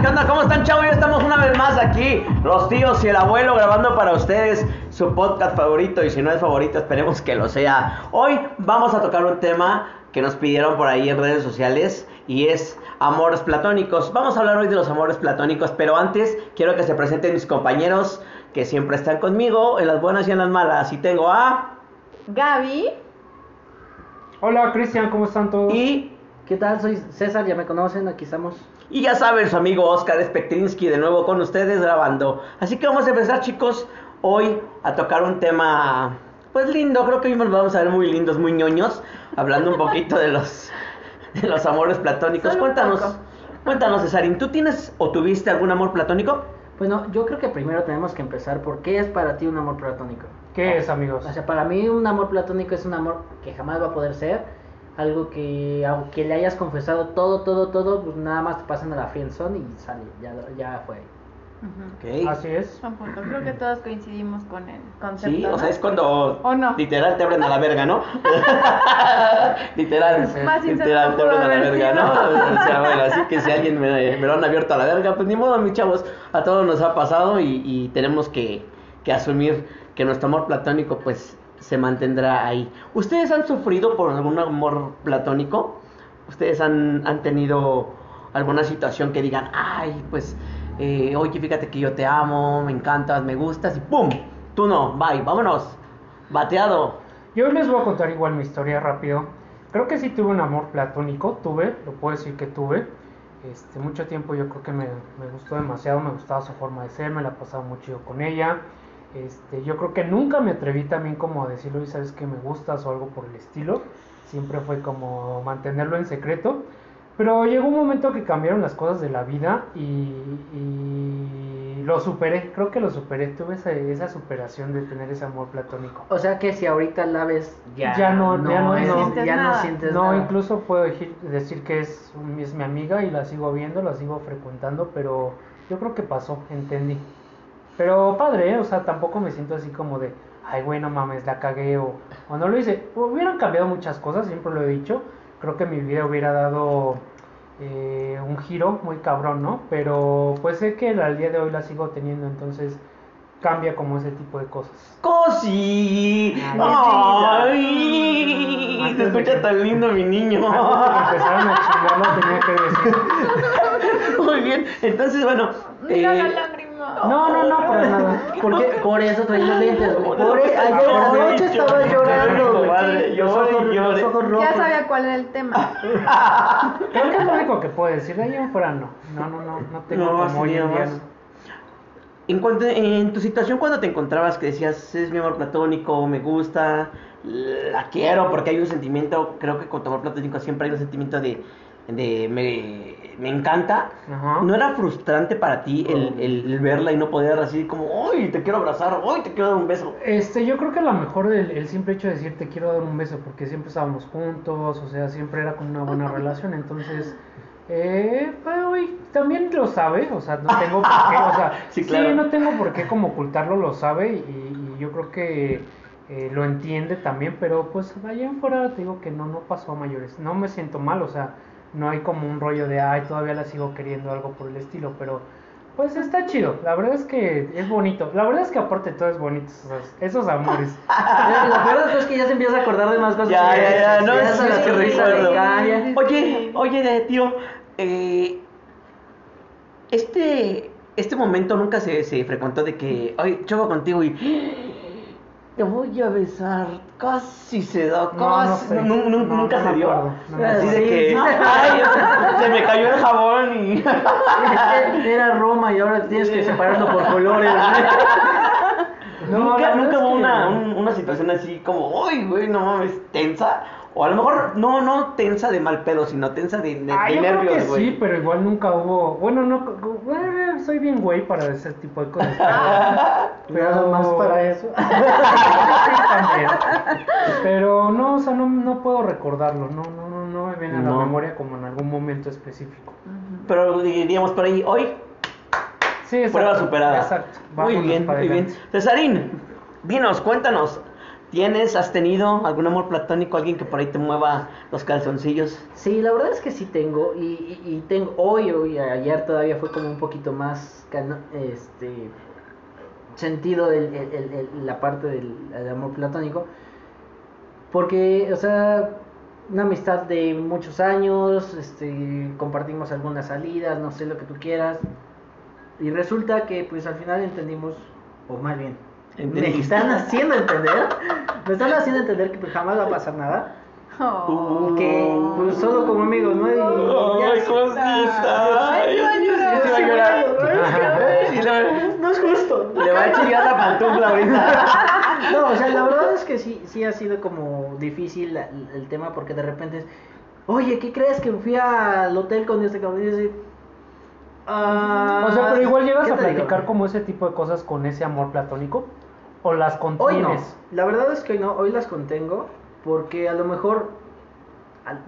onda? ¿Qué onda? ¿Qué onda? ¿Cómo están, chavos? Ya estamos una vez más aquí, los tíos y el abuelo, grabando para ustedes su podcast favorito. Y si no es favorito, esperemos que lo sea. Hoy vamos a tocar un tema que nos pidieron por ahí en redes sociales y es amores platónicos. Vamos a hablar hoy de los amores platónicos, pero antes quiero que se presenten mis compañeros que siempre están conmigo en las buenas y en las malas. Y tengo a. Gaby. Hola Cristian, ¿cómo están todos? Y. ¿Qué tal? Soy César, ya me conocen, aquí estamos. Y ya saben, su amigo Oscar Spectrinsky de nuevo con ustedes grabando. Así que vamos a empezar, chicos, hoy a tocar un tema, pues lindo. Creo que hoy nos vamos a ver muy lindos, muy ñoños, hablando un poquito de los, de los amores platónicos. Solo cuéntanos, cuéntanos, Cesarín, ¿tú tienes o tuviste algún amor platónico? Bueno, yo creo que primero tenemos que empezar por qué es para ti un amor platónico. ¿Qué es, amigos? O sea, para mí un amor platónico es un amor que jamás va a poder ser. Algo que, aunque le hayas confesado todo, todo, todo, pues nada más te pasan a la friendzone y sale, ya, ya fue. Ok. Así es. Punto. Creo que todos coincidimos con el concepto. Sí, o sea, es cuando ¿O no? literal te abren a la verga, ¿no? literal, Más literal te abren a la verga. ¿no? O sea, bueno, así que si alguien me, me lo han abierto a la verga, pues ni modo, mis chavos, a todos nos ha pasado y, y tenemos que, que asumir que nuestro amor platónico, pues, se mantendrá ahí. ¿Ustedes han sufrido por algún amor platónico? ¿Ustedes han, han tenido alguna situación que digan, ay, pues, eh, oye, fíjate que yo te amo, me encantas, me gustas y ¡pum! Tú no, bye, vámonos, bateado. Yo les voy a contar igual mi historia rápido. Creo que sí tuve un amor platónico, tuve, lo puedo decir que tuve. Este, mucho tiempo yo creo que me, me gustó demasiado, me gustaba su forma de ser, me la pasaba muy chido con ella. Este, yo creo que nunca me atreví también como a decirlo y sabes que me gustas o algo por el estilo. Siempre fue como mantenerlo en secreto. Pero llegó un momento que cambiaron las cosas de la vida y, y lo superé, creo que lo superé, tuve esa, esa superación de tener ese amor platónico. O sea que si ahorita la ves, ya, Ya no- ya no- es- no sientes ya no nada. sientes No, nada. incluso puedo decir, decir que es, es mi amiga y la sigo viendo, la sigo frecuentando, pero yo creo que pasó, entendí. Pero padre, ¿eh? o sea, tampoco me siento así como de, ay, güey, no mames, la cagué o, o no lo hice. Hubieran cambiado muchas cosas, siempre lo he dicho. Creo que mi vida hubiera dado eh, un giro muy cabrón, ¿no? Pero pues sé que al día de hoy la sigo teniendo, entonces cambia como ese tipo de cosas. ¡Cosi! Ay, ¡Ay! Antes Se escucha que- tan lindo mi niño. Antes de empezaran a chingarlo tenía que decir. Muy bien, entonces, bueno. Mira eh, la. No, no, no, para nada. Porque por eso traí los lentes, güey. Por eso, ayer anoche estaba llorando, güey. Madre, Los llore, ojos- llore. los ojos rojos. Ya sabía cuál era el tema. Creo que es lo único que puedo decir. De ahí en fuera no. No, no, no. No tengo No, como hoy en día. más. En, cuanto- en tu situación cuando te encontrabas que decías, es mi amor platónico, me gusta, la quiero, porque hay un sentimiento, creo que con tu amor platónico siempre hay un sentimiento de, de me, me encanta. Ajá. ¿No era frustrante para ti el, el- el verla y no poder así como, ¡ay, te quiero abrazar! ¡ay, te quiero dar un beso! Este, yo creo que a lo mejor el, el simple hecho de decir te quiero dar un beso porque siempre estábamos juntos, o sea, siempre era como una buena relación, entonces, eh, pues, también lo sabe, o sea, no tengo por qué, o sea, Sí, sí, claro. no tengo por qué como ocultarlo, lo sabe y, y yo creo que eh, lo entiende también, pero pues allá en fuera te digo que no, no pasó a mayores, no me siento mal, o sea, no hay como un rollo de, ay, todavía la sigo queriendo, algo por el estilo, pero... Pues está chido, la verdad es que es bonito, la verdad es que aparte todo es bonito, esos, esos amores. Lo peor es que ya se empieza a acordar de más cosas. Ya, que- ya, ya, no, ya sí, se es la que. Oye, oye, de- tío, eh, este, este momento nunca se, se frecuentó de que, ay, choco contigo y te voy a besar, casi se da, No, no casi, sé. nunca se dio. Así de que, ay, se me cayó el jabón y... Era Roma y ahora tienes que separarlo por colores. Nunca nunca hubo una, un- una situación así como, ay, güey, no mames, tensa. O a lo mejor no, no tensa de mal pedo, sino tensa de, de, Ah, de yo creo nervios, que güey. sí, pero igual nunca hubo. Bueno, no, bueno, soy bien güey para ese tipo de cosas. Pero más para eso. Sí, también. Pero no, o sea, no, no puedo recordarlo. No, no, no, no me viene a la No. memoria como en algún momento específico. Pero diríamos por ahí, hoy, Sí, exacto. prueba superada. Exacto. Muy bien, muy bien. Cesarín, dinos, cuéntanos, ¿Tienes, has tenido algún amor platónico, alguien que por ahí te mueva los calzoncillos? Sí, la verdad es que sí tengo. Y, tengo hoy, hoy, ayer todavía fue como un poquito más este sentido el- el- el- la parte del, del amor platónico. Porque, o sea, una amistad de muchos años, este, compartimos algunas salidas, no sé lo que tú quieras. Y resulta que pues al final entendimos, o más bien, me están haciendo entender, me están haciendo entender que jamás va a pasar nada. Oh. Que pues solo como amigos, ¿no? Y ya. Ay, cosita. Ay, yo sí va a llorar. No es justo. Le va a chillar la pantufla ahorita. No, o sea, la verdad es que sí, sí ha sido como difícil el tema porque de repente es, oye, ¿qué crees que fui al hotel con este cabrón? Y yo así, "Ah, O sea, pero igual llegas ¿qué a digo? platicar como ese tipo de cosas con ese amor platónico. O las Hoy no, contienes. la verdad es que hoy no, hoy las contengo porque a lo mejor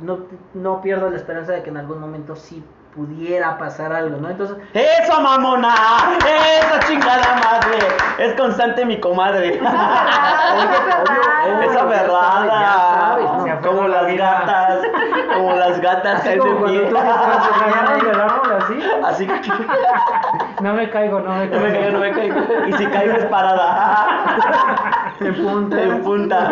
no, no pierdo la esperanza de que en algún momento sí pudiera pasar algo, ¿no? Entonces, ¡Eso, mamona! ¡Eso, chingada madre! Es constante mi comadre. Oye, Esa verdad. Como las vida. gatas. Como las gatas como cuando tú estás ¿Se agarran del árbol así? Así que No me caigo, no me no me caigo. caigo, no me caigo. Y si caigo es parada. en punta. En punta.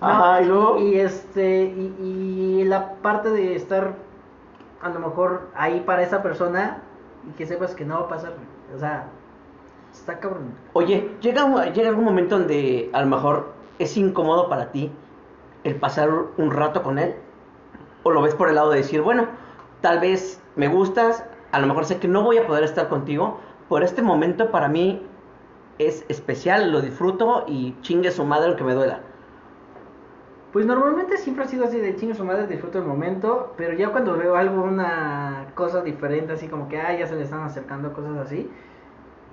Ajá, y luego. y este y, y la parte de estar a lo mejor ahí para esa persona y que sepas que no va a pasar o sea está cabrón Oye, llega, un- llega algún momento donde a lo mejor es incómodo para ti el pasar un rato con él. O lo ves por el lado de decir, bueno, tal vez me gustas, a lo mejor sé que no voy a poder estar contigo, pero este momento para mí es especial, lo disfruto y chingue su madre lo que me duela. pues normalmente siempre ha sido así de chingo su madre disfruto el momento pero ya cuando veo algo una cosa diferente así como que ah ya se le están acercando cosas así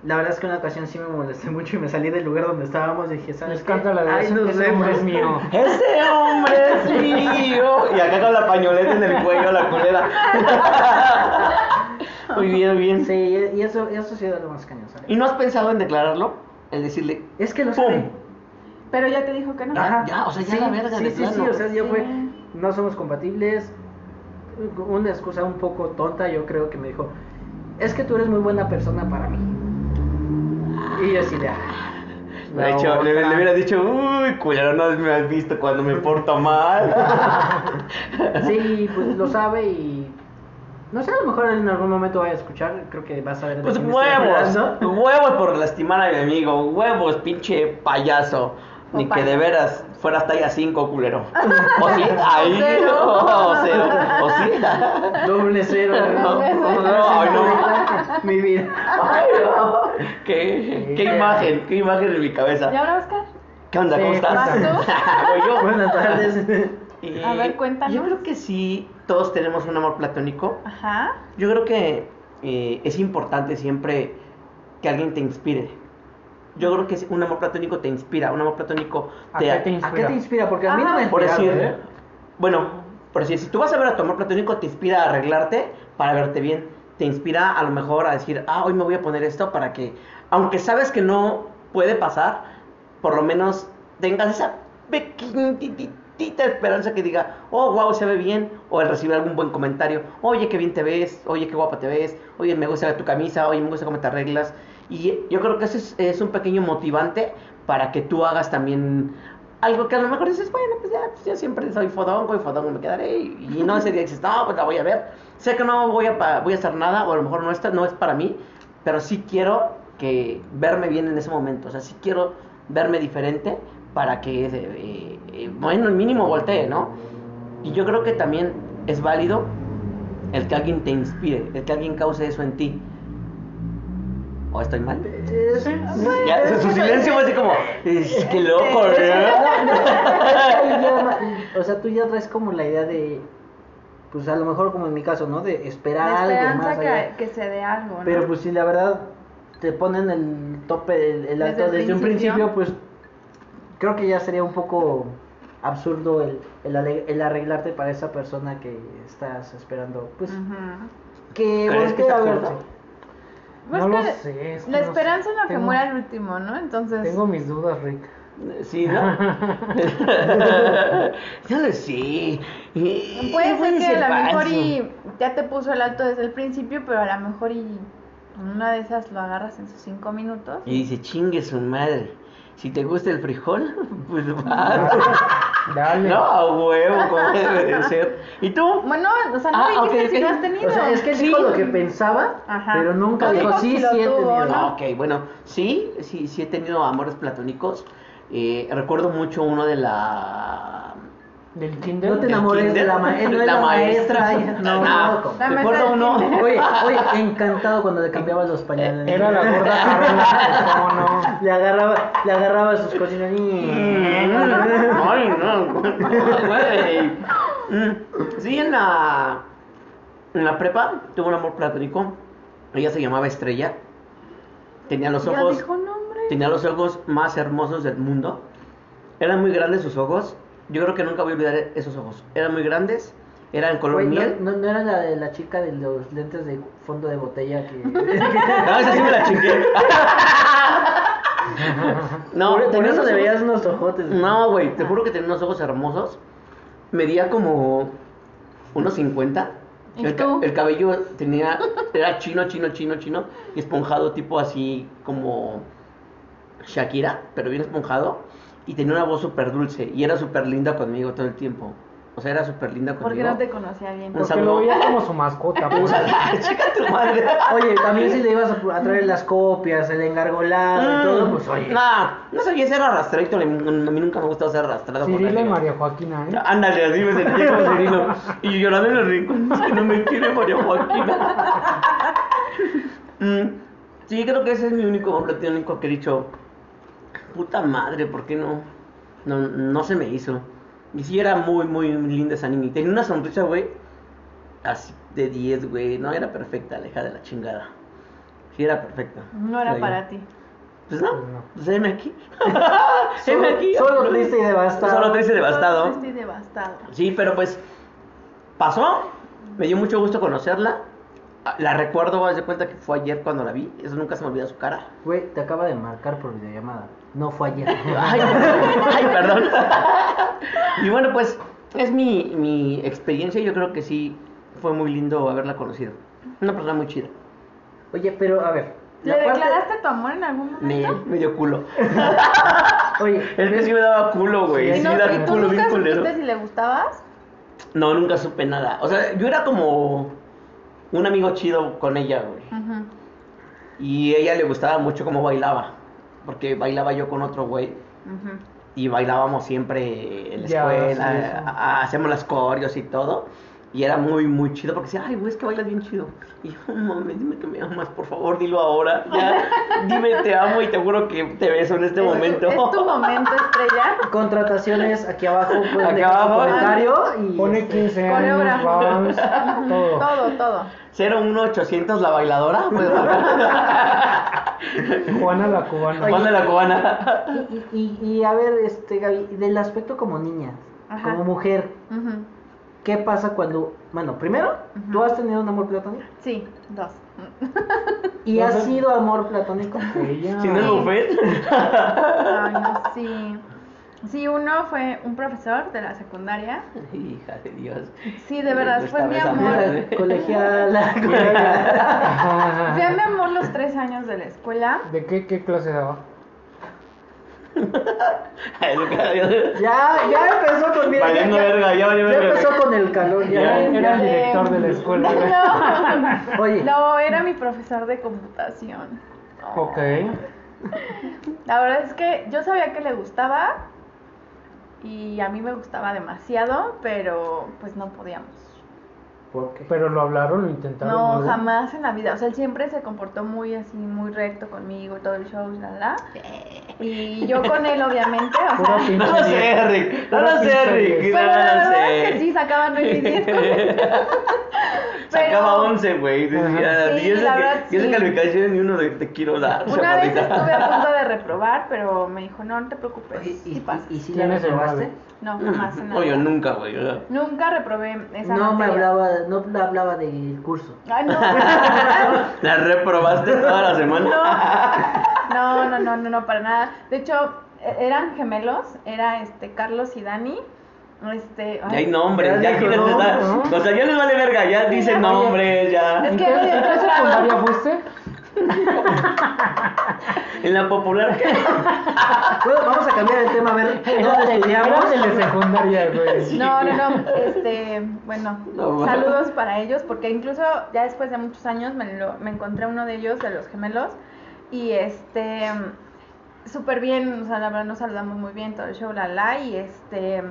la verdad es que una ocasión sí me molesté mucho y me salí del lugar donde estábamos y dije Me sabes qué? la de Ay, ese, nos ese hombre vemos". es mío. ¡Ese hombre es mío! Y acá con la pañoleta en el cuello, la culera. Muy bien, muy bien. sí y eso eso ha sido lo más cañón ¿sabes? ¿Y no has pensado en declararlo? El decirle, es que lo ¡pum! sabe Pero ya te dijo que no. Ajá. ya, o sea, ya sí, la verga sí, de sí, plano. sí, o sea, ya Sí. fue, no somos compatibles. Una excusa un poco tonta, yo creo que me dijo, es que tú eres muy buena persona para mí. Y yo así de, "Ah, De hecho, le, le hubiera dicho, uy, culero, no me has visto cuando me porto mal. Sí, pues lo sabe y... No sé, a lo mejor en algún momento vaya a escuchar, creo que vas a ver Pues huevos, hablando. huevos por lastimar a mi amigo, huevos, pinche payaso. Ni que de veras fueras talla 5, culero. O sí, ahí. cero. O cero. O sí. Doble cero. No, no, no. Mi vida. Ay, no. ¿Qué, qué imagen, qué imagen en mi cabeza. ¿Y ahora, Oscar? ¿Qué onda? ¿Cómo estás? yo. Buenas tardes. Y A ver, cuéntanos. Yo creo que sí, todos tenemos un amor platónico. Ajá. Yo creo que eh, es importante siempre que alguien te inspire. Yo creo que un amor platónico te inspira, un amor platónico ¿A te... qué te ¿A inspira? qué te inspira? Porque a mí no me ha Por decir, ¿eh? bueno, por decir, si tú vas a ver a tu amor platónico, te inspira a arreglarte para verte bien. Te inspira a lo mejor a decir, ah, hoy me voy a poner esto para que, aunque sabes que no puede pasar, por lo menos tengas esa pequeñita esperanza que diga, oh, wow, se ve bien, o el recibir algún buen comentario, oye, qué bien te ves, oye, qué guapa te ves, oye, me gusta tu camisa, oye, me gusta cómo te arreglas. Y yo creo que ese es, es un pequeño motivante para que tú hagas también algo que a lo mejor dices, bueno, pues ya, pues yo siempre soy fodongo y fodongo me quedaré. Y, no ese día dices, no, pues la voy a ver. Sé que no voy a, voy a hacer nada, o a lo mejor no, está, no es para mí, pero sí quiero que verme bien en ese momento. O sea, sí quiero verme diferente para que, eh, eh, bueno, el mínimo voltee, ¿no? Y yo creo que también es válido el que alguien te inspire, el que alguien cause eso en ti. ¿O estoy mal? Ya, su, su silencio fue así como, es que loco, que- que ya- o sea, tú ya traes como la idea de, pues a lo mejor como en mi caso, ¿no? De esperar La algo más allá. que, que se dé algo, ¿no? Pero pues si la verdad te ponen el tope, el, el alto Desde el desde, un principio. pues creo que ya sería un poco absurdo el, el, el arreglarte para esa persona que estás esperando. Pues que ¿Crees que es a absurdo? verte. Pues no que lo sé. es que la no esperanza es lo que Tengo- muere al último, ¿no? Entonces, Tengo mis dudas, Rick. Sí, ¿no? ya lo sé. Puede ser que a lo mejor y ya te puso el alto desde el principio, pero a lo mejor y en una de esas lo agarras en sus cinco minutos. Y dice, chingue su madre. Si te gusta el frijol, pues va. Dale. No, a huevo, como debe de ser. ¿Y tú? Bueno, o sea, no Ah, dijiste ok, si lo has tenido. O sea, es que él Sí. dijo lo que pensaba, Ajá. pero nunca dijo dijo sí, sí he tenido. ¿no? Ah, ok, bueno, sí, sí, sí he tenido amores platónicos. Eh, recuerdo mucho uno de la... Del kinder. No te enamores de kinder. la maestra. No es la maestra. No, No, no. La maestra uno... Oye, oye, encantado cuando le cambiaba los pañales. Era la gorda Carla. ¿Cómo no? Le agarraba, le agarraba sus cositas y... Ay, no, güey. Sí, en la, en la prepa tuve un amor platónico. Ella se llamaba Estrella. Tenía los Ya ojos, dijo nombre. tenía los ojos más hermosos del mundo. Eran muy grandes sus ojos. Yo creo que nunca voy a olvidar esos ojos. Eran muy grandes, eran color miel. ¿no, no, no era la de la chica de los lentes de fondo de botella que... No, esa sí me la chingué. No, por, por eso unos veías unos ojotes. No, güey, te juro que tenía unos ojos hermosos. Medía como unos 50. ¿Y El, ca- tú? el cabello tenía, era chino, chino, chino, chino. Y esponjado, tipo así como Shakira, pero bien esponjado. Y tenía una voz súper dulce. Y era súper linda conmigo todo el tiempo. O sea, era súper linda Porque conmigo. no te conocía bien. Porque lo veía como su mascota. Pues. Chica tu madre. Oye, también si le ibas a, traer las copias, el engargolado y todo, pues oye. No, no sabía ser arrastradito. A mí nunca me gustó ser arrastrado. Cirilo y. María Joaquina, ¿eh? Ándale, así me sentí como Cirilo. Y llorando en el rincón, que no me quiere María Joaquina. Mm, sí, creo que ese es mi único platónico que he dicho, puta madre, ¿por qué no? No, no se me hizo. Y sí era muy, muy linda esa niña. Y Tenía una sonrisa, güey, así de 10, güey. No, era perfecta, aleja de la chingada. Sí, era perfecta. No era para ti. Pues no, Pues no. pues heme aquí. Solo, heme aquí. solo triste y devastado. Solo triste y devastado. Estoy devastado. Sí, pero pues pasó. Me dio mucho gusto conocerla. La recuerdo, haz de cuenta que fue ayer cuando la vi. Eso nunca se me olvida su cara. Güey, te acaba de marcar por videollamada. No fue ayer. Ay, ay, perdón. Y bueno, pues es mi, mi experiencia. Yo creo que sí fue muy lindo haberla conocido. Una persona muy chida. Oye, pero a ver. ¿Le parte- declaraste tu amor en algún Me, momento? me dio culo. Oye, Es que sí me daba culo, güey. ¿Y, Sí no- me y daba tú culo bien nunca culero. si le gustabas? No, nunca supe nada. O sea, yo era como un amigo chido con ella, güey. Ujú. Y a ella le gustaba mucho cómo bailaba. Porque bailaba yo con otro güey. Y bailábamos siempre en la Ya, escuela. sí, eso. a- a- hacíamos las coreos y todo. Y era muy, muy chido porque decía, ay, güey, es que bailas bien chido. Y yo, mami, dime que me amas, por favor, dilo ahora. Ya, dime te amo y te juro que te beso en este Es- momento. Es tu momento, estrella. contrataciones aquí abajo. Dejar su abajo. comentario y. Pone este, 15 años, Coreógrafo. vals, todo. Todo, todo. 01800 la bailadora. Pues, Juana la cubana. Juan de la cubana. Y, y, y a ver, este, Gaby, del aspecto como niña, Ajá. como mujer, Ujú. ¿Qué pasa cuando. Bueno, primero. ¿tú has tenido un amor platónico? Sí, dos. ¿Y ha sido amor platónico? Ella. Si no es buffet. Ay, no, sí. Sí, uno fue un profesor de la secundaria. Hija de Dios. Sí, de verdad, fue mi amor. Colegiala, colegiala. Fue mi amor los tres años de la escuela. ¿De qué, qué clase daba? Ya, ya empezó con. Mira, ya, Valiendo ya- verga, ya valió ya verga. empezó con el calor. Ya, Era, ya. era el director de la escuela. No, Oye, no, era mi profesor de computación. Ok. La verdad es que yo sabía que le gustaba y a mí me gustaba demasiado, pero pues no podíamos. ¿Por qué? Pero lo hablaron, lo intentaron. No, jamás en la vida. O sea, él siempre se comportó muy así, muy recto conmigo, todo el show, la la. Y yo con él, obviamente. O sea, No lo sé. Rick. No lo sé, Rick. pero la verdad es que sí, sacaban 9 y 10 con él. Sacaba Pero- 11, güey. Decía, Sí, 10 la verdad, de sí. calificación y uno de te quiero dar. Una vez estuve a punto de reprobar, pero me dijo, no, no te preocupes. ¿Y, sí pasa. y, y si la reprobaste? No, jamás Oye, vida. nunca, güey. Nunca reprobé esa No me hablaba, no me hablaba del curso. Ay, no. La reprobaste toda la semana. No, no, no, no, no, para nada. De hecho, e- eran gemelos, era este Carlos y Dani. Este, Ya ay, hay nombres, Ya ya nombres, estar. ¿no? O sea, ya les vale verga, ya dicen ya. nombres, ya. Es ¿En que en qué secundaria fuiste? En la popular. Bueno, vamos a cambiar el tema, a ver, ¿dónde de, estudiamos? era de secundaria, güey. No, no, no, este, bueno, No, saludos para ellos, porque incluso ya después de muchos años me, lo- me encontré uno de ellos, de los gemelos, y este, súper bien, o sea, la verdad nos saludamos muy bien, todo el show, la la, y este,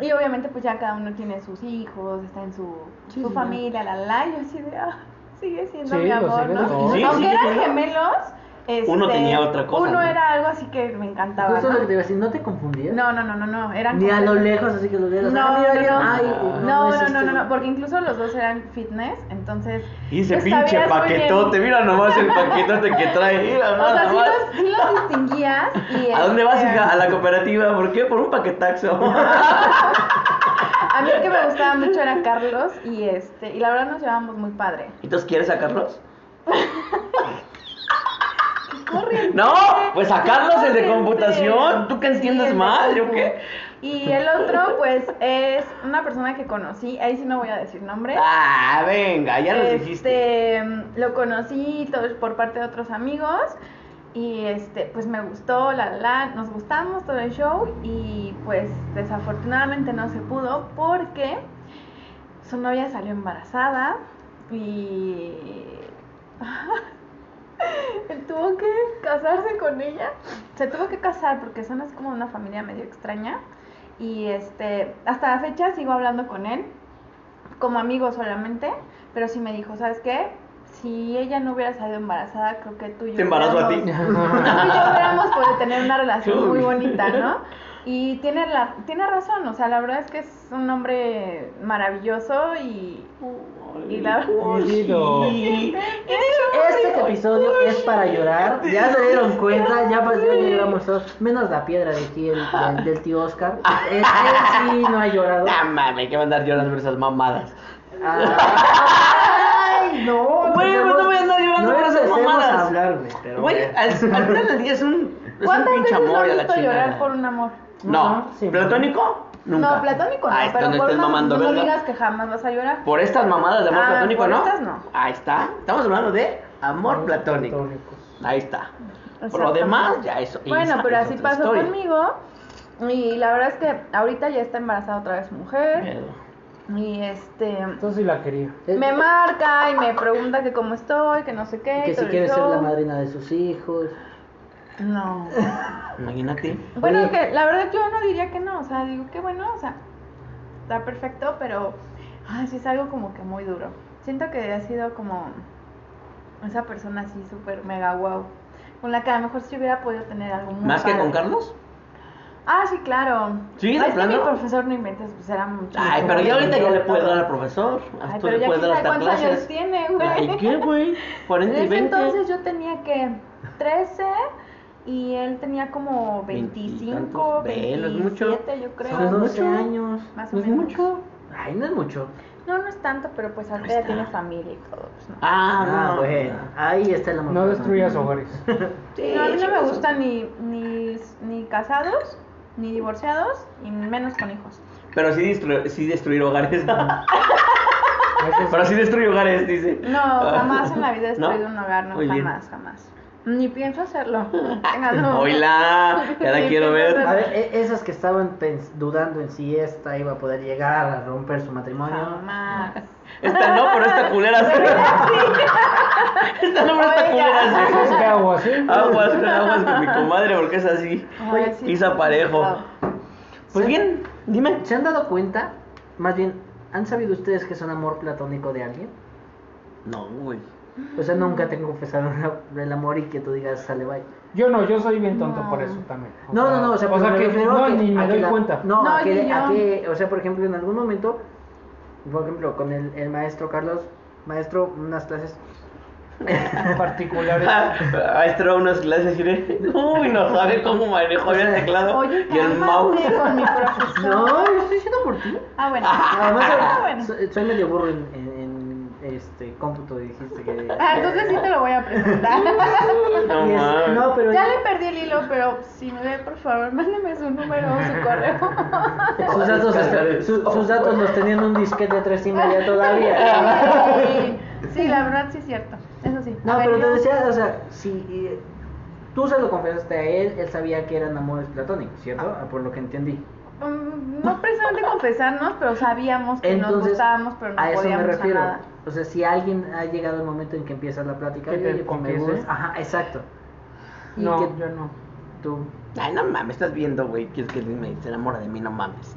y obviamente pues ya cada uno tiene sus hijos, está en su, Sí, su sí, familia, la la, y yo así de, ah, sigue siendo Sí, mi amor, ¿no? Aunque eran gemelos, este, Uno tenía otra cosa, Uno ¿no? era algo así que me encantaba, Justo lo ¿no? que te iba a decir, ¿no te confundías? No, no, no, no, no, eran Ni a lo lejos, así que lo vieras. no, ah, mira, no, no. no, es no, no, este. no, no, porque incluso los dos eran fitness, entonces... Y ese pinche paquetote, mira nomás el paquetote que trae. Mira, O sea, sí los, sí los distinguías y... ¿A dónde vas, este, hija? A la cooperativa. ¿Por qué? Por un paquetaxo. A mí el que me gustaba mucho era Carlos y este y la verdad nos llevábamos muy padre. Entonces, ¿quieres sacarlos? Corriente. No, pues sacarlos el de computación. ¿Tú qué entiendes Sí, el de madre o compu. qué? Y el otro, pues, es una persona que conocí, ahí sí no voy a decir nombre. Ah, venga, ya dijiste. Este, lo conocí todo- por parte de otros amigos y este, pues me gustó, la la, la, nos gustamos todo el show y pues desafortunadamente no se pudo porque su novia salió embarazada y él tuvo que casarse con ella. Se tuvo que casar porque son así como una familia medio extraña y este, hasta la fecha sigo hablando con él como amigo solamente, pero sí me dijo, ¿sabes qué? Si ella no hubiera salido embarazada, creo que tú y yo Te embarazo a ti. hubiéramos- tú y yo hubiéramos podido tener una relación muy Uy. bonita, ¿no? Y tiene, la, tiene razón, o sea, la verdad es que es un hombre maravilloso y, y la. Sí. Este episodio es para llorar. Ya se dieron cuenta, ya pasó, ya lloramos todos. Menos la piedra de aquí, el, del, del tío Oscar. Él, él sí no ha llorado. No mames, hay que mandar llorando por esas mamadas. Ay, no. Güey, pues no voy a andar llorando no por esas mamadas. a hablar. Pero Güey, al, al final del día es un, es un ¿Cuántas pinche veces amor y a la visto llorar chingada. por un amor? No, No, sí, ¿platónico? Nunca. No, platónico no, está, pero no por estés una- mamando, no digas que jamás vas a llorar. Por estas mamadas de amor Ah, platónico, por ¿no? estas no. Ahí está. Estamos hablando de amor Amor platónico. platónicos. Ahí está. Por lo demás, ya eso. Bueno, pero así pasó historia. conmigo. Y la verdad es que ahorita ya está embarazada otra vez su mujer. Miedo. Y este. Entonces sí la quería. Eh, Me marca y me pregunta que cómo estoy, que no sé qué. que si quiere ser la madrina de sus hijos. No. Imagínate. Bueno, que la verdad yo no diría que no. O sea, digo que bueno, o sea, está perfecto, pero. Ay, sí es algo como que muy duro. Siento que ha sido como. Esa persona así súper mega wow. Con la que a lo mejor sí hubiera podido tener algo muy ¿Más que padre. con Carlos? Ah, sí, claro. ¿Sí, de Ay, es que mi profesor no inventes, pues era mucho. Ay, pero ya ahorita ya le puedes dar al profesor. Ay, Tú pero le ya puedes dar cuántos años clases. tiene, güey. Ay, ¿qué, güey? 40 En y ese 20. entonces yo tenía que 13 y él tenía como 25, Veintitantos. Ve, no es mucho. 27, yo creo. Son no es 12 mucho. años. Más o ¿No es menos. mucho? Ay, no es mucho. No, no es tanto, pero pues ahorita ya tiene familia y todo. Pues, no. Ah, Ah, no. bueno. Ahí está el amor. No destruyas hogares. Sí, No, a mí no me gustan ni, ni, ni casados, ni divorciados, y menos con hijos. Pero sí, destru- sí destruir hogares. Pero sí destruir hogares, dice. No, jamás en la vida he ¿No? destruido un hogar, no, Muy bien. jamás, jamás. Ni pienso hacerlo. No. Oila, ya la quiero ver. A ver, e- esas que estaban pens- dudando en si esta iba a poder llegar a romper su matrimonio. Jamás. Esta no, pero esta culera sí. Esta no, pero esta culera sí. hago así. Aguas, aguas con mi comadre, porque es así. Sí, Pisa parejo. Pues bien, dime. ¿Se han dado cuenta? Más bien, ¿han sabido ustedes que es un amor platónico de alguien? No, güey. O sea, nunca te una- el amor y que tú digas, sale, bye. Yo no, yo soy bien tonto No. por eso también. O No, sea, no, no, o sea, pero me que no, que- ni me doy la- cuenta. No, No, a, que, a que, o sea, por ejemplo, en algún momento, por ejemplo, con el, el maestro Carlos, maestro, unas clases. particulares. Maestro, unas clases y Uy, no sabe cómo manejo el teclado Oye, y el mouse. con mi profesor. No, yo estoy diciendo por ti. Ah, bueno. Además, Ah, soy- bueno. soy, soy medio burro en, en- este cómputo dijiste que Ah, entonces sí te lo voy a presentar. No, es- pero Ya le perdí el hilo, pero si me ve, por favor, mándeme su número o su correo. sus datos, el su- sus datos los tenían en un disquete de tres y media todavía. Sí, sí, la verdad sí es cierto. Eso sí. No, ver, pero te decía, o sea, si eh, tú se lo confesaste a él, él sabía que eran amores platónicos, ¿cierto? Ah, Por lo que entendí. Mm, No precisamente confesarnos, pero sabíamos que nos gustábamos, pero no a eso me a refiero. nada. O sea, si alguien ha llegado el momento en que empieza la plática, Que te "Oye, pues me confiese". gusta. Ajá, exacto. Y No, que yo no. tú. Ay, no mames, estás viendo, güey. ¿Quieres que me se enamora de mí? No mames.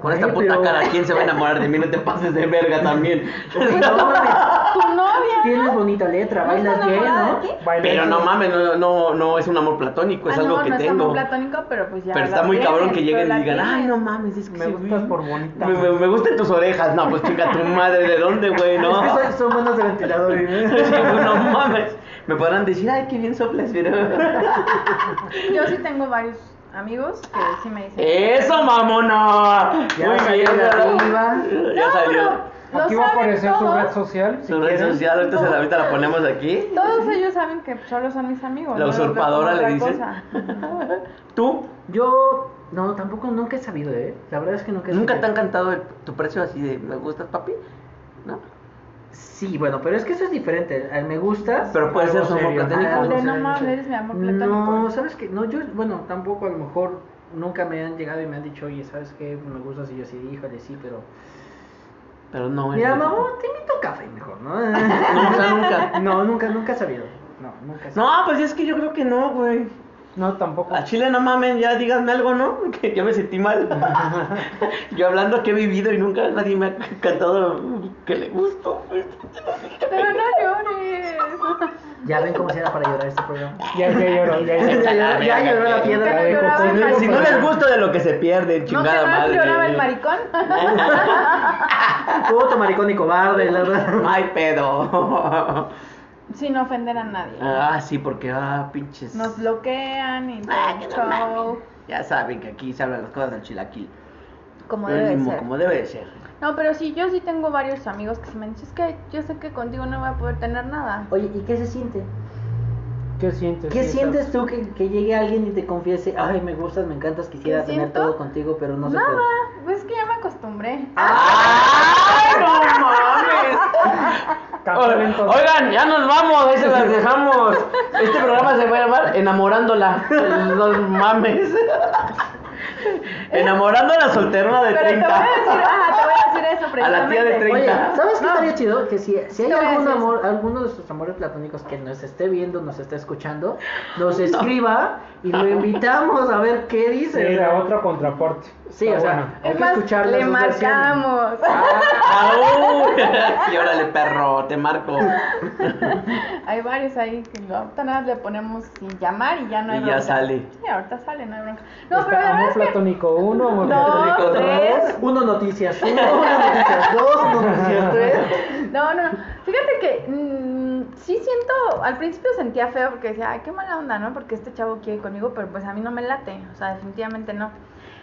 Con Ay, esta puta pero- cara, ¿quién se va a enamorar de mí? No te pases de verga también. Pues no mames, Tu novia. tienes bonita letra, ¿No está bailas bien, ¿no? Pero no mames, no, no, no es un amor platónico, es Ah, algo no, que no es tengo. amor platónico, pero pues ya. Pero está muy cabrón que lleguen y digan, ay, no mames, es que Me gustas por bonita. Me, me, me gustan tus orejas. No, pues chinga tu madre, ¿de dónde, güey? No. Es que son, buenos de ventiladores. Sí, güey, no mames. Me podrán decir, ay, qué bien soplas, pero. Yo sí tengo varios amigos que sí me dicen. ¡Eso, mamona! Ya de ¿verdad? arriba. Ya No, salió. lo Aquí va a aparecer su todos. red social. si Su red quieren. social, ahorita, se la, ahorita la ponemos aquí. Todos ellos saben que solo son mis amigos. La no usurpadora le dice. cosa. ¿Tú? Yo, no, tampoco, nunca he sabido, ¿eh? La verdad es que nunca he ¿Nunca te sabido. han cantado el- tu precio así de me gustas, papi? ¿No? Sí, bueno, pero es que eso es diferente. El me gustas. Pero puede ser Algo su amor serio. platónico. El de no mames, sí. eres mi amor platónico. No, ¿sabes qué? No, yo, bueno, tampoco a lo mejor nunca me han llegado y me han dicho, oye, ¿sabes qué? Me gustas y yo sí, híjole, sí, pero... Pero no, Mira, mamá, te invito a café mejor, ¿no? Nunca, nunca. No, nunca, nunca he sabido. No, nunca he sabido. No, pues es que yo creo que no, güey. No, tampoco. A Chile no mamen, ya díganme algo, ¿no? Que ya me sentí mal. yo hablando que he vivido y nunca nadie me ha cantado que le gustó. Pero no llores. Ya ven cómo será para llorar este programa. Ya, ya lloró, ya, Ya, ya. ya, ya lloró la piedra. De. Si no les gusta de lo que se pierde, ¿No chingada madre. lloraba el maricón? Puto maricón y cobarde, la verdad. Pedo. Sin ofender a nadie. Ah, sí, porque, ah, pinches. Nos bloquean y Ah, no mames. Ya saben que aquí se hablan las cosas del chilaquil. Como debe mismo, ser. como debe de ser. No, pero sí, yo sí tengo varios amigos que se me dicen, es que yo sé que contigo no voy a poder tener nada. Oye, ¿y qué se siente? ¿Qué sientes? ¿Qué sientes tú que, que llegue alguien y te confiese, ay, me gustas, me encantas, quisiera ¿Qué tener siento? todo contigo, pero no se nada, puede? pues es que ya me acostumbré. ¡Ay, no. Oigan, ya nos vamos, ahí se las dejamos. Este programa se va a llamar Enamorándola. No mames. Enamorando a la solterona de Pero te voy a 30. decir, ajá, te voy a decir eso A la tía de precisamente. 30. Oye, ¿sabes qué No. estaría chido? Que si, si hay algún amor, alguno de nuestros amores platónicos que nos esté viendo, nos esté escuchando, nos escriba y lo invitamos a ver qué dice. Sí, la otra contraparte. Sí, Está o sea, bueno. hay Es que escuchar le dos versiones. marcamos. ¡Au! Sí, órale, perro, te marco. Hay varios ahí que ahorita nada le ponemos sin llamar y ya no hay Y ya bronca. sale. Sí, ahorita sale, no hay bronca. No, Está pero amor platónico uno, amor Dos, platónico tres. Uno noticias, uno, una noticias, dos noticias, tres. No, no, fíjate que mm, sí siento, al principio sentía feo porque decía, ay, qué mala onda, ¿no? Porque este chavo quiere conmigo, pero pues a mí no me late, o sea, definitivamente no.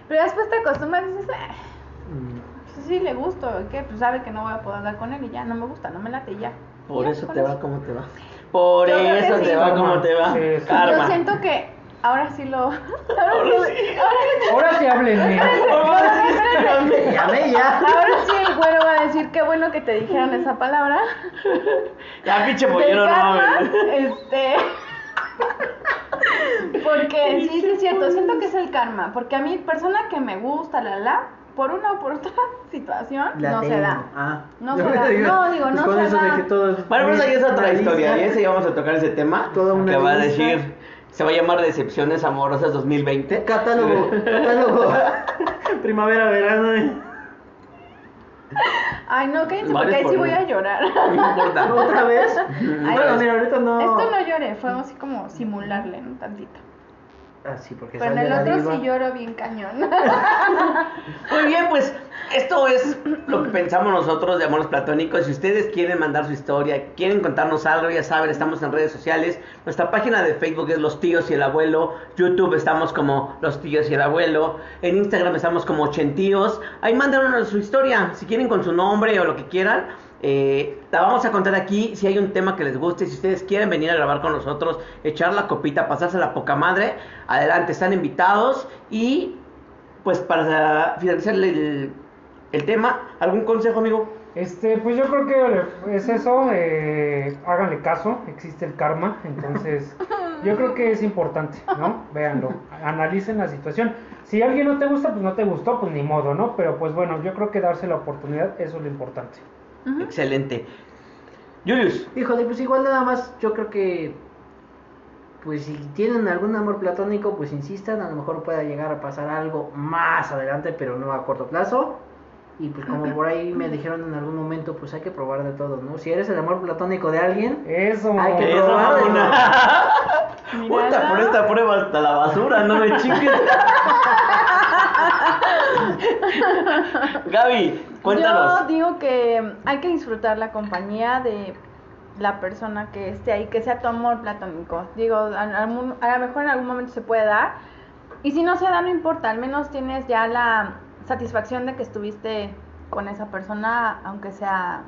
Pero después te acostumbras y dices, "Eh, pues sí le gusto, que pues sabe que no voy a poder hablar con él y ya, no me gusta, no me late y ya. Por Ya, eso te va como te va. Por Yo eso sí. te va como te va. Sí, sí. Karma. Yo siento que ahora sí lo... Ahora, Ahora sí, sí. ahora sí- Ahora sí háblenme. Espérate. Llame ya. Ahora sí el güero va a decir qué bueno que te dijeron esa palabra. Ya, pinche pollero, no este. Porque sí, sí es cierto, siento que es el karma. Porque a mí, persona que me gusta, la la, por una o por otra situación, La no se da. Ah. No Yo se da. digo, No, digo, pues no se eso da. de que todo es Bueno, pero esa ya es otra historia. Y ese ya vamos a tocar ese tema. Toda una que va a decir. Se va a llamar Decepciones Amorosas 2020. Catálogo, catálogo. Primavera, verano. Ay, no, cállense Vale porque ahí sí voy a llorar. No importa. ¿Otra vez? Ay, bueno, mira, ahorita no. Esto no lloré, fue así como simularle, ¿no? Tantito. Ah, porque en sale el otro sí lloro bien cañón. Muy bien, pues esto es lo que pensamos nosotros de amores platónicos. Si ustedes quieren mandar su historia, quieren contarnos algo, ya saben, estamos en redes sociales. Nuestra página de Facebook es Los Tíos y el Abuelo. YouTube estamos como Los Tíos y el Abuelo. En Instagram estamos como Ochentíos. Ahí mándenos su historia, si quieren con su nombre o lo que quieran. Eh, la vamos a contar aquí. Si hay un tema que les guste, si ustedes quieren venir a grabar con nosotros, echar la copita, pasarse la poca madre, adelante, están invitados. Y pues para finalizar el, el tema, ¿algún consejo, amigo? Este, pues yo creo que es eso, eh, háganle caso, existe el karma, entonces yo creo que es importante, ¿no? Véanlo, analicen la situación. Si alguien no te gusta, pues no te gustó, pues ni modo, ¿no? Pero pues bueno, yo creo que darse la oportunidad, eso es lo importante. Excelente. Julius, Híjole, pues igual nada más, yo creo que, pues si tienen algún amor platónico, pues insistan, a lo mejor pueda llegar a pasar algo más adelante, pero no a corto plazo. Y pues como por ahí me dijeron en algún momento, pues hay que probar de todo, ¿no? Si eres el amor platónico de alguien, Eso. Hay que eso, probar de por esta prueba hasta la basura, no me chingues. Gaby, cuéntanos. Yo digo que hay que disfrutar la compañía de la persona que esté ahí, que sea tu amor platónico. Digo, a, a lo mejor en algún momento se puede dar. Y si no se da, no importa, al menos tienes ya la satisfacción de que estuviste con esa persona, aunque sea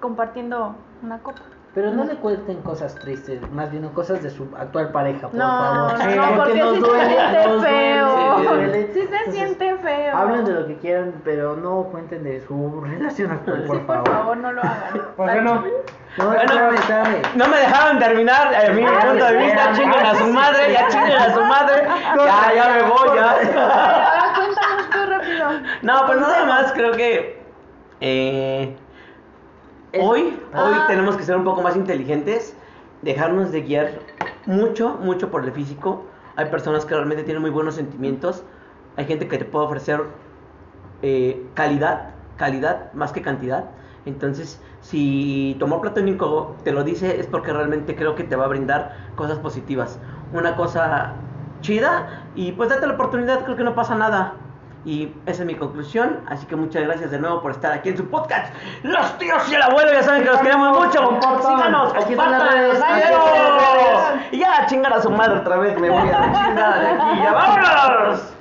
compartiendo una copa. Pero no le cuenten cosas tristes, más bien cosas de su actual pareja, por No, favor. no, Sí, no, porque nos sí duele, se siente nos duele, feo. sí, duele. Sí se Entonces, siente feo. Hablen de lo que quieran, pero no cuenten de su relación actual, por, Sí, por favor, no lo hagan. Pues bueno, No, Bueno, espérame, espérame. No me dejaron terminar eh, mi Ah, punto de vista. Chinguen a su madre, ya chinguen a su madre. Ya, ya me voy, ya. Ahora cuéntanos tú rápido. No, pues nada más creo que eh, hoy, Ah. hoy tenemos que ser un poco más inteligentes, dejarnos de guiar mucho, mucho por el físico. Hay personas que realmente tienen muy buenos sentimientos. Hay gente que te puede ofrecer eh, calidad, calidad más que cantidad. Entonces, si tu amor platónico te lo dice, es porque realmente creo que te va a brindar cosas positivas. Una cosa chida y pues date la oportunidad, creo que no pasa nada. Y esa es mi conclusión, así que muchas gracias de nuevo por estar aquí en su podcast. Los tíos y el abuelo ya saben que los queremos mucho. Compartan. Síganos, Aquí. Y ya, chingar a su madre otra vez, me voy a la chingada de aquí. ¡Ya vámonos!